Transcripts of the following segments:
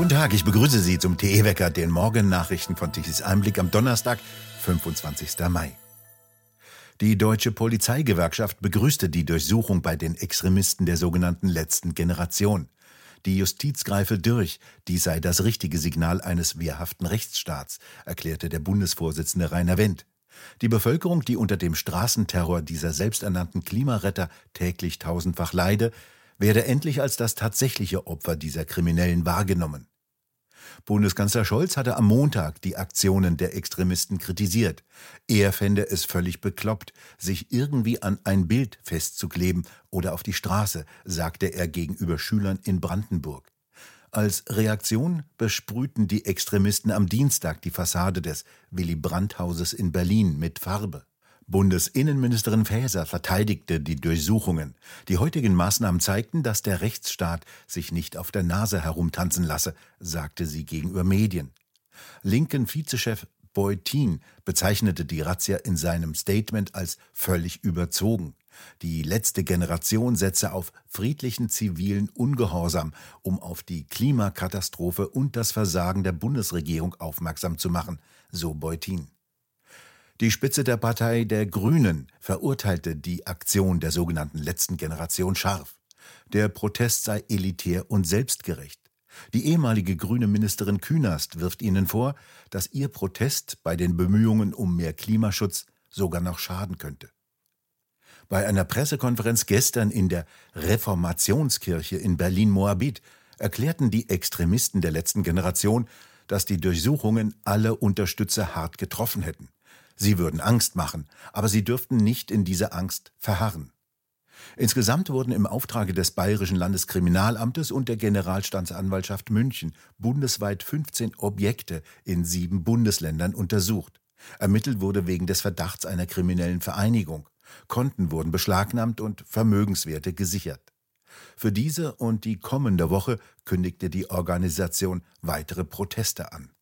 Guten Tag, ich begrüße Sie zum TE-Wecker, den Morgennachrichten von Tichys Einblick am Donnerstag, 25. Mai. Die deutsche Polizeigewerkschaft begrüßte die Durchsuchung bei den Extremisten der sogenannten letzten Generation. Die Justiz greife durch, dies sei das richtige Signal eines wehrhaften Rechtsstaats, erklärte der Bundesvorsitzende Rainer Wendt. Die Bevölkerung, die unter dem Straßenterror dieser selbsternannten Klimaretter täglich tausendfach leide, werde endlich als das tatsächliche Opfer dieser Kriminellen wahrgenommen. Bundeskanzler Scholz hatte am Montag die Aktionen der Extremisten kritisiert. Er fände es völlig bekloppt, sich irgendwie an ein Bild festzukleben oder auf die Straße, sagte er gegenüber Schülern in Brandenburg. Als Reaktion besprühten die Extremisten am Dienstag die Fassade des Willy Brandt-Hauses in Berlin mit Farbe. Bundesinnenministerin Faeser verteidigte die Durchsuchungen. Die heutigen Maßnahmen zeigten, dass der Rechtsstaat sich nicht auf der Nase herumtanzen lasse, sagte sie gegenüber Medien. Linken Vizechef Beutin bezeichnete die Razzia in seinem Statement als völlig überzogen. Die letzte Generation setze auf friedlichen zivilen Ungehorsam, um auf die Klimakatastrophe und das Versagen der Bundesregierung aufmerksam zu machen, so Beutin. Die Spitze der Partei der Grünen verurteilte die Aktion der sogenannten letzten Generation scharf. Der Protest sei elitär und selbstgerecht. Die ehemalige grüne Ministerin Künast wirft ihnen vor, dass ihr Protest bei den Bemühungen um mehr Klimaschutz sogar noch schaden könnte. Bei einer Pressekonferenz gestern in der Reformationskirche in Berlin-Moabit erklärten die Extremisten der letzten Generation, dass die Durchsuchungen alle Unterstützer hart getroffen hätten. Sie würden Angst machen, aber sie dürften nicht in dieser Angst verharren. Insgesamt wurden im Auftrage des Bayerischen Landeskriminalamtes und der Generalstaatsanwaltschaft München bundesweit 15 Objekte in sieben Bundesländern untersucht. Ermittelt wurde wegen des Verdachts einer kriminellen Vereinigung. Konten wurden beschlagnahmt und Vermögenswerte gesichert. Für diese und die kommende Woche kündigte die Organisation weitere Proteste an.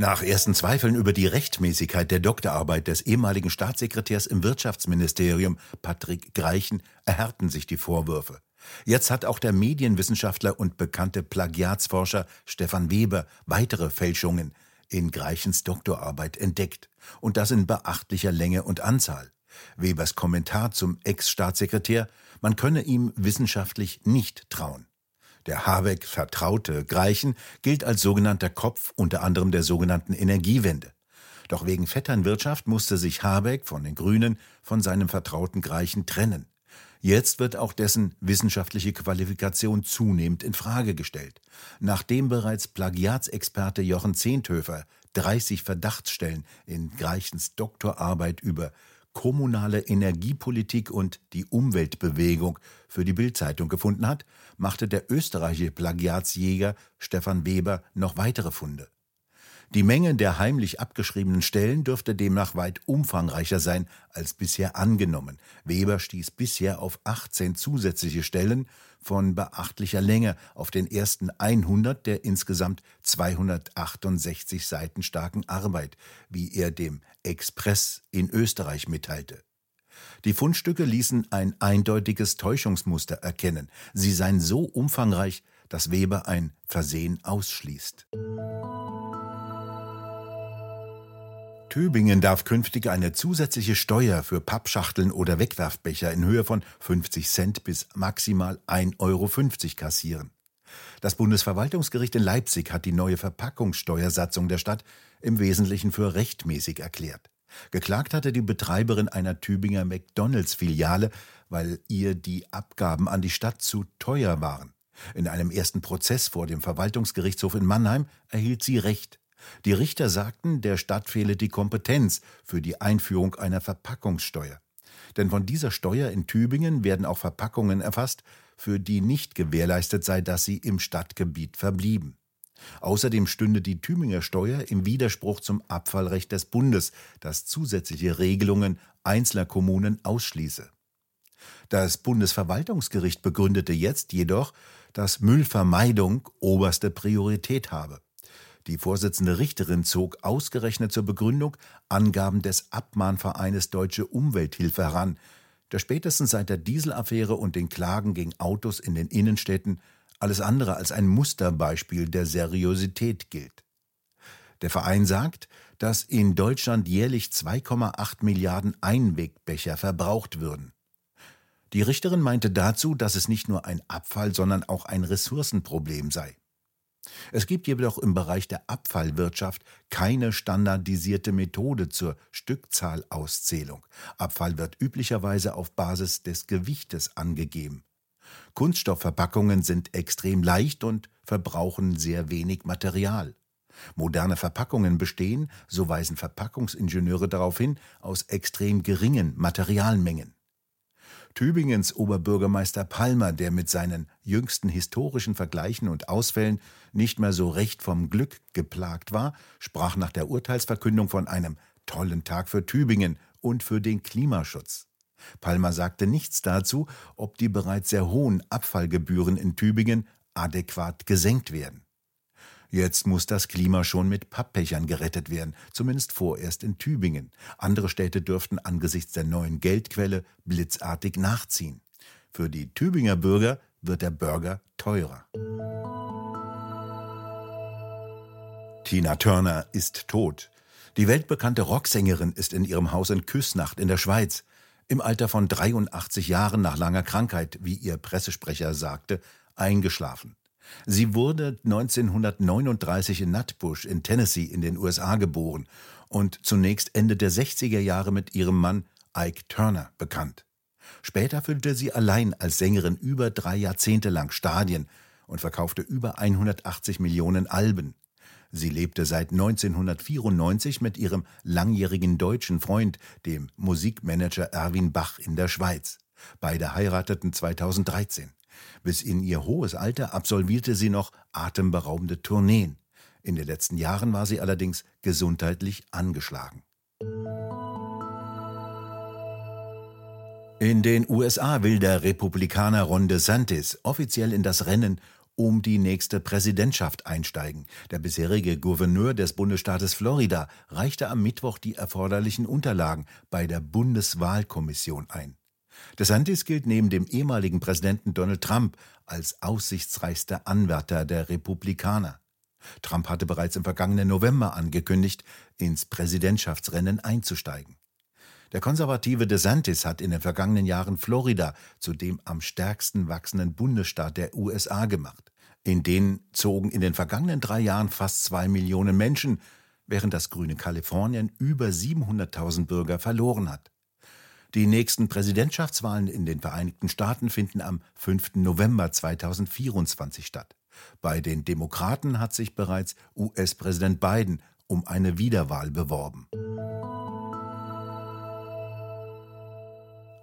Nach ersten Zweifeln über die Rechtmäßigkeit der Doktorarbeit des ehemaligen Staatssekretärs im Wirtschaftsministerium Patrick Greichen erhärten sich die Vorwürfe. Jetzt hat auch der Medienwissenschaftler und bekannte Plagiatsforscher Stefan Weber weitere Fälschungen in Greichens Doktorarbeit entdeckt. Und das in beachtlicher Länge und Anzahl. Webers Kommentar zum Ex-Staatssekretär, man könne ihm wissenschaftlich nicht trauen. Der Habeck vertraute Greichen gilt als sogenannter Kopf unter anderem der sogenannten Energiewende. Doch wegen Vetternwirtschaft musste sich Habeck von den Grünen von seinem vertrauten Greichen trennen. Jetzt wird auch dessen wissenschaftliche Qualifikation zunehmend in Frage gestellt. Nachdem bereits Plagiatsexperte Jochen Zehnthöfer 30 Verdachtsstellen in Greichens Doktorarbeit über kommunale Energiepolitik und die Umweltbewegung für die Bildzeitung gefunden hat, machte der österreichische Plagiatsjäger Stefan Weber noch weitere Funde. Die Menge der heimlich abgeschriebenen Stellen dürfte demnach weit umfangreicher sein als bisher angenommen. Weber stieß bisher auf 18 zusätzliche Stellen von beachtlicher Länge auf den ersten 100 der insgesamt 268 Seiten starken Arbeit, wie er dem Express in Österreich mitteilte. Die Fundstücke ließen ein eindeutiges Täuschungsmuster erkennen. Sie seien so umfangreich, dass Weber ein Versehen ausschließt. Tübingen darf künftig eine zusätzliche Steuer für Pappschachteln oder Wegwerfbecher in Höhe von 50 Cent bis maximal 1,50 Euro kassieren. Das Bundesverwaltungsgericht in Leipzig hat die neue Verpackungssteuersatzung der Stadt im Wesentlichen für rechtmäßig erklärt. Geklagt hatte die Betreiberin einer Tübinger McDonalds-Filiale, weil ihr die Abgaben an die Stadt zu teuer waren. In einem ersten Prozess vor dem Verwaltungsgerichtshof in Mannheim erhielt sie Recht. Die Richter sagten, der Stadt fehle die Kompetenz für die Einführung einer Verpackungssteuer. Denn von dieser Steuer in Tübingen werden auch Verpackungen erfasst, für die nicht gewährleistet sei, dass sie im Stadtgebiet verblieben. Außerdem stünde die Tübinger Steuer im Widerspruch zum Abfallrecht des Bundes, das zusätzliche Regelungen einzelner Kommunen ausschließe. Das Bundesverwaltungsgericht begründete jetzt jedoch, dass Müllvermeidung oberste Priorität habe. Die Vorsitzende Richterin zog ausgerechnet zur Begründung Angaben des Abmahnvereines Deutsche Umwelthilfe heran, der spätestens seit der Dieselaffäre und den Klagen gegen Autos in den Innenstädten alles andere als ein Musterbeispiel der Seriosität gilt. Der Verein sagt, dass in Deutschland jährlich 2,8 Milliarden Einwegbecher verbraucht würden. Die Richterin meinte dazu, dass es nicht nur ein Abfall, sondern auch ein Ressourcenproblem sei. Es gibt jedoch im Bereich der Abfallwirtschaft keine standardisierte Methode zur Stückzahlauszählung. Abfall wird üblicherweise auf Basis des Gewichtes angegeben. Kunststoffverpackungen sind extrem leicht und verbrauchen sehr wenig Material. Moderne Verpackungen bestehen, so weisen Verpackungsingenieure darauf hin, aus extrem geringen Materialmengen. Tübingens Oberbürgermeister Palmer, der mit seinen jüngsten historischen Vergleichen und Ausfällen nicht mehr so recht vom Glück geplagt war, sprach nach der Urteilsverkündung von einem tollen Tag für Tübingen und für den Klimaschutz. Palmer sagte nichts dazu, ob die bereits sehr hohen Abfallgebühren in Tübingen adäquat gesenkt werden. Jetzt muss das Klima schon mit Papppechern gerettet werden, zumindest vorerst in Tübingen. Andere Städte dürften angesichts der neuen Geldquelle blitzartig nachziehen. Für die Tübinger Bürger wird der Burger teurer. Tina Turner ist tot. Die weltbekannte Rocksängerin ist in ihrem Haus in Küsnacht in der Schweiz. Im Alter von 83 Jahren nach langer Krankheit, wie ihr Pressesprecher sagte, eingeschlafen. Sie wurde 1939 in Nutbush in Tennessee in den USA geboren und zunächst Ende der 60er Jahre mit ihrem Mann Ike Turner bekannt. Später füllte sie allein als Sängerin über drei Jahrzehnte lang Stadien und verkaufte über 180 Millionen Alben. Sie lebte seit 1994 mit ihrem langjährigen deutschen Freund, dem Musikmanager Erwin Bach in der Schweiz. Beide heirateten 2013. Bis in ihr hohes Alter absolvierte sie noch atemberaubende Tourneen. In den letzten Jahren war sie allerdings gesundheitlich angeschlagen. In den USA will der Republikaner Ron DeSantis offiziell in das Rennen um die nächste Präsidentschaft einsteigen. Der bisherige Gouverneur des Bundesstaates Florida reichte am Mittwoch die erforderlichen Unterlagen bei der Bundeswahlkommission ein. DeSantis gilt neben dem ehemaligen Präsidenten Donald Trump als aussichtsreichster Anwärter der Republikaner. Trump hatte bereits im vergangenen November angekündigt, ins Präsidentschaftsrennen einzusteigen. Der konservative DeSantis hat in den vergangenen Jahren Florida zu dem am stärksten wachsenden Bundesstaat der USA gemacht. In den zogen in den vergangenen drei Jahren fast zwei Millionen Menschen, während das grüne Kalifornien über 700.000 Bürger verloren hat. Die nächsten Präsidentschaftswahlen in den Vereinigten Staaten finden am 5. November 2024 statt. Bei den Demokraten hat sich bereits US-Präsident Biden um eine Wiederwahl beworben.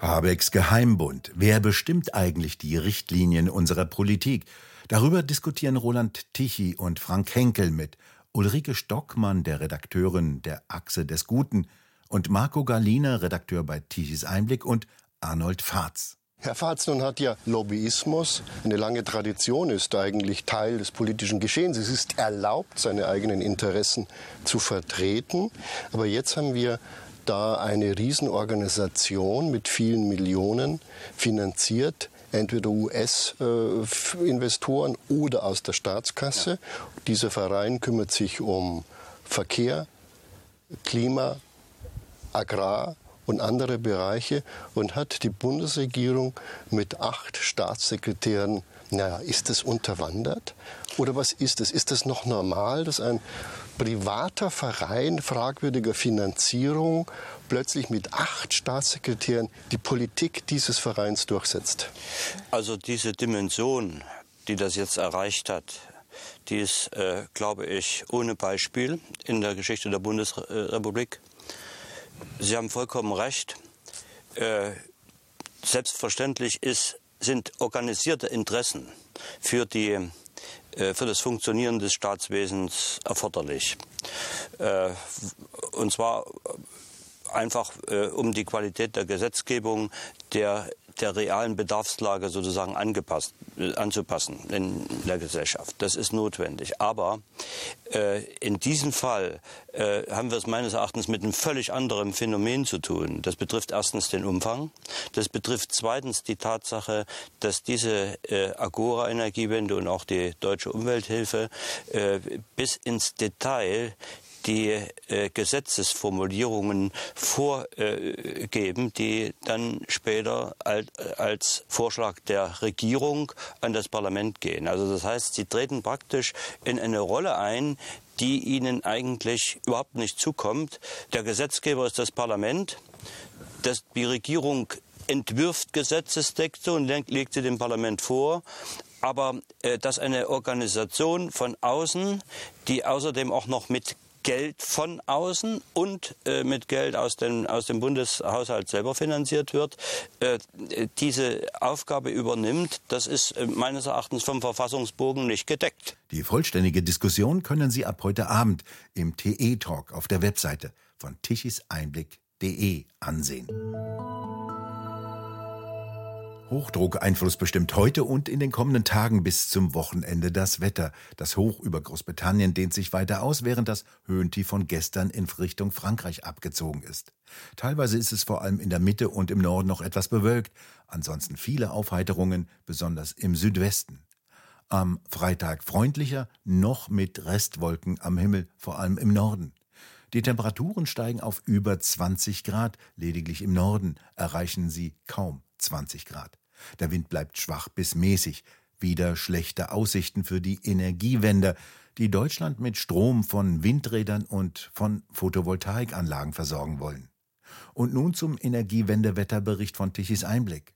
Habecks Geheimbund. Wer bestimmt eigentlich die Richtlinien unserer Politik? Darüber diskutieren Roland Tichy und Frank Henkel mit Ulrike Stockmann, der Redakteurin der Achse des Guten, und Marco Galina, Redakteur bei Tichys Einblick und Arnold Fahrz. Herr Fahrz, nun hat ja Lobbyismus eine lange Tradition, ist eigentlich Teil des politischen Geschehens. Es ist erlaubt, seine eigenen Interessen zu vertreten. Aber jetzt haben wir da eine Riesenorganisation mit vielen Millionen finanziert, entweder US-Investoren oder aus der Staatskasse. Dieser Verein kümmert sich um Verkehr, Klima, Agrar und andere Bereiche und hat die Bundesregierung mit acht Staatssekretären, naja, ist das unterwandert? Oder was ist es? Ist es noch normal, dass ein privater Verein fragwürdiger Finanzierung plötzlich mit acht Staatssekretären die Politik dieses Vereins durchsetzt? Also diese Dimension, die das jetzt erreicht hat, die ist, äh, glaube ich, ohne Beispiel in der Geschichte der Bundesrepublik. Sie haben vollkommen recht. Äh, selbstverständlich ist, sind organisierte Interessen für, die, äh, für das Funktionieren des Staatswesens erforderlich. Äh, und zwar einfach äh, um die Qualität der Gesetzgebung, der der realen Bedarfslage sozusagen angepasst, äh, anzupassen in der Gesellschaft. Das ist notwendig. Aber äh, in diesem Fall äh, haben wir es meines Erachtens mit einem völlig anderen Phänomen zu tun. Das betrifft erstens den Umfang. Das betrifft zweitens die Tatsache, dass diese äh, Agora-Energiewende und auch die deutsche Umwelthilfe äh, bis ins Detail die äh, Gesetzesformulierungen vorgeben, die dann später als, als Vorschlag der Regierung an das Parlament gehen. Also das heißt, sie treten praktisch in eine Rolle ein, die ihnen eigentlich überhaupt nicht zukommt. Der Gesetzgeber ist das Parlament. Das, die Regierung entwirft Gesetzestexte und legt sie dem Parlament vor aber äh, dass eine Organisation von außen, die außerdem auch noch mit Geld von außen und äh, mit Geld aus dem, aus dem Bundeshaushalt selber finanziert wird, äh, diese Aufgabe übernimmt, das ist äh, meines Erachtens vom Verfassungsbogen nicht gedeckt. Die vollständige Diskussion können Sie ab heute Abend im TE-Talk auf der Webseite von tichiseinblick.de ansehen. Hochdruckeinfluss bestimmt heute und in den kommenden Tagen bis zum Wochenende das Wetter. Das Hoch über Großbritannien dehnt sich weiter aus, während das Höhentief von gestern in Richtung Frankreich abgezogen ist. Teilweise ist es vor allem in der Mitte und im Norden noch etwas bewölkt, ansonsten viele Aufheiterungen, besonders im Südwesten. Am Freitag freundlicher, noch mit Restwolken am Himmel, vor allem im Norden. Die Temperaturen steigen auf über 20 Grad, lediglich im Norden erreichen sie kaum 20 Grad. Der Wind bleibt schwach bis mäßig. Wieder schlechte Aussichten für die Energiewende, die Deutschland mit Strom von Windrädern und von Photovoltaikanlagen versorgen wollen. Und nun zum Energiewendewetterbericht von Tichys Einblick.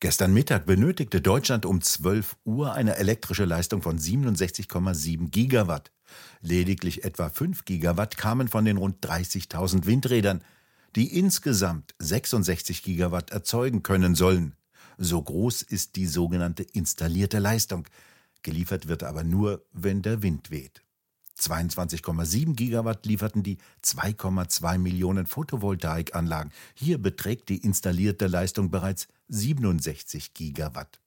Gestern Mittag benötigte Deutschland um 12 Uhr eine elektrische Leistung von 67,7 Gigawatt. Lediglich etwa 5 Gigawatt kamen von den rund 30.000 Windrädern, die insgesamt 66 Gigawatt erzeugen können sollen. So groß ist die sogenannte installierte Leistung. Geliefert wird aber nur, wenn der Wind weht. 22,7 Gigawatt lieferten die 2,2 Millionen Photovoltaikanlagen. Hier beträgt die installierte Leistung bereits 67 Gigawatt.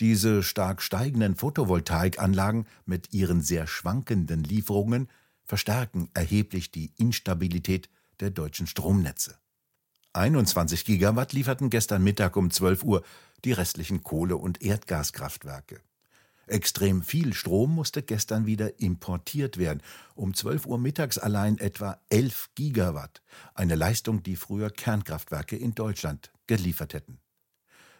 Diese stark steigenden Photovoltaikanlagen mit ihren sehr schwankenden Lieferungen verstärken erheblich die Instabilität der deutschen Stromnetze. 21 Gigawatt lieferten gestern Mittag um 12 Uhr die restlichen Kohle- und Erdgaskraftwerke. Extrem viel Strom musste gestern wieder importiert werden. Um 12 Uhr mittags allein etwa 11 Gigawatt. Eine Leistung, die früher Kernkraftwerke in Deutschland geliefert hätten.